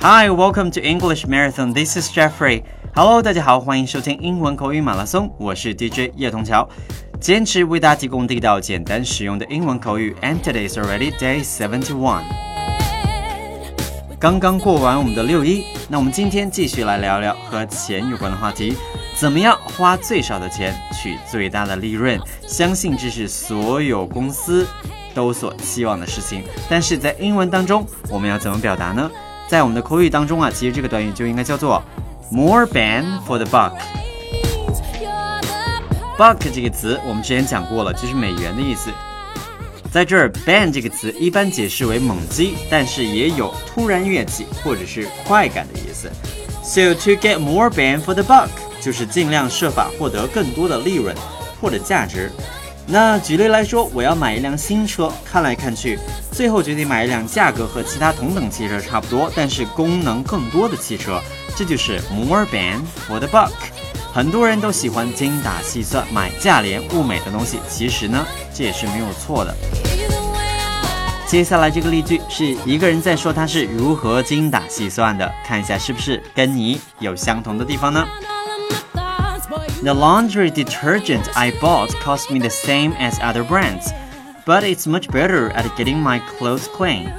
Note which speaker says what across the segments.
Speaker 1: Hi, welcome to English Marathon. This is Jeffrey. Hello，大家好，欢迎收听英文口语马拉松，我是 DJ 叶童桥，坚持为大家提供地道、简单、实用的英文口语。And today is already day seventy one. 刚刚过完我们的六一，那我们今天继续来聊聊和钱有关的话题。怎么样花最少的钱取最大的利润？相信这是所有公司都所期望的事情。但是在英文当中，我们要怎么表达呢？在我们的口语当中啊，其实这个短语就应该叫做 more bang for the buck。buck 这个词我们之前讲过了，就是美元的意思。在这儿，bang 这个词一般解释为猛击，但是也有突然跃起或者是快感的意思。So to get more bang for the buck，就是尽量设法获得更多的利润或者价值。那举例来说，我要买一辆新车，看来看去，最后决定买一辆价格和其他同等汽车差不多，但是功能更多的汽车，这就是 more bang for the buck。很多人都喜欢精打细算买价廉物美的东西，其实呢，这也是没有错的。接下来这个例句是一个人在说他是如何精打细算的，看一下是不是跟你有相同的地方呢 ？The laundry detergent I bought cost me the same as other brands, but it's much better at getting my clothes clean.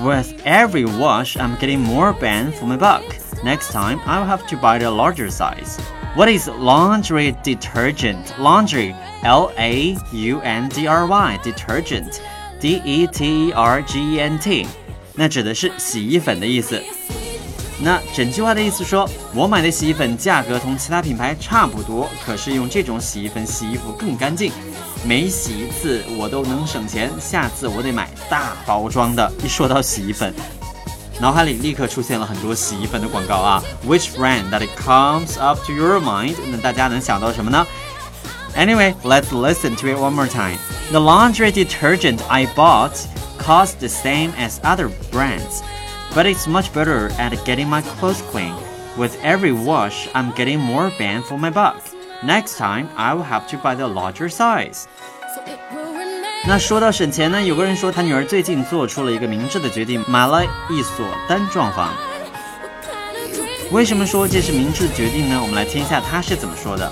Speaker 1: With every wash, I'm getting more bang for my buck. Next time, I'll have to buy the larger size. What is laundry detergent? Laundry, L A U N D R Y, detergent, D E T E R G E N T，那指的是洗衣粉的意思。 那整句话的意思说，我买的洗衣粉价格同其他品牌差不多，可是用这种洗衣粉洗衣服更干净，每洗一次我都能省钱，下次我得买大包装的。一说到洗衣粉，脑海里立刻出现了很多洗衣粉的广告啊。Which brand that it comes up to your mind？那大家能想到什么呢？Anyway, let's listen to it one more time. The laundry detergent I bought cost the same as other brands but it's much better at getting my clothes clean. With every wash, I'm getting more bang for my buck. Next time, I will have to buy the larger size. 那说到省钱呢，有个人说他女儿最近做出了一个明智的决定，买了一所单幢房。为什么说这是明智的决定呢？我们来听一下他是怎么说的。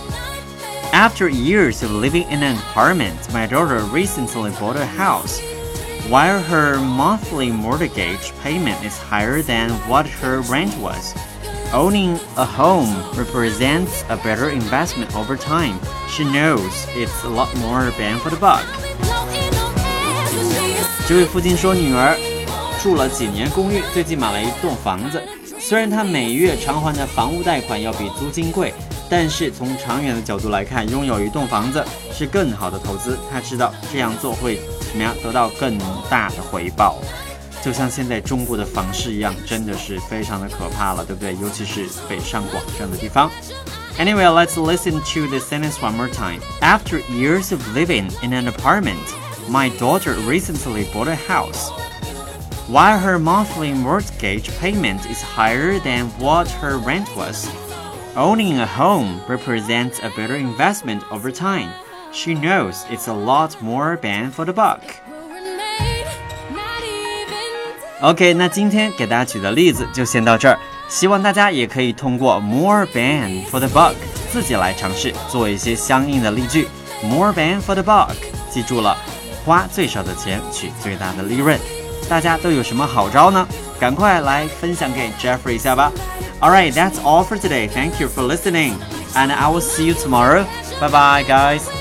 Speaker 1: After years of living in an apartment, my daughter recently bought a house. While her monthly mortgage payment is higher than what her rent was, owning a home represents a better investment over time. She knows it's a lot more bang for the buck. 这位父亲说，女儿住了几年公寓，最近买了一栋房子。虽然她每月偿还的房屋贷款要比租金贵，但是从长远的角度来看，拥有一栋房子是更好的投资。她知道这样做会 怎么样得到更大的回报？就像现在中国的房市一样，真的是非常的可怕了，对不对？尤其是北上广这样的地方。Anyway, let's listen to the sentence one more time. After years of living in an apartment, my daughter recently bought a house. While her monthly mortgage payment is higher than what her rent was, owning a home represents a better investment over time. She knows it's a lot more bang for the buck. OK，那今天给大家举的例子就先到这儿，希望大家也可以通过 more bang for the buck 自己来尝试做一些相应的例句。more bang for the buck，记住了，花最少的钱取最大的利润。大家都有什么好招呢？赶快来分享给 Jeffrey 一下吧。Alright, that's all for today. Thank you for listening, and I will see you tomorrow. Bye bye, guys.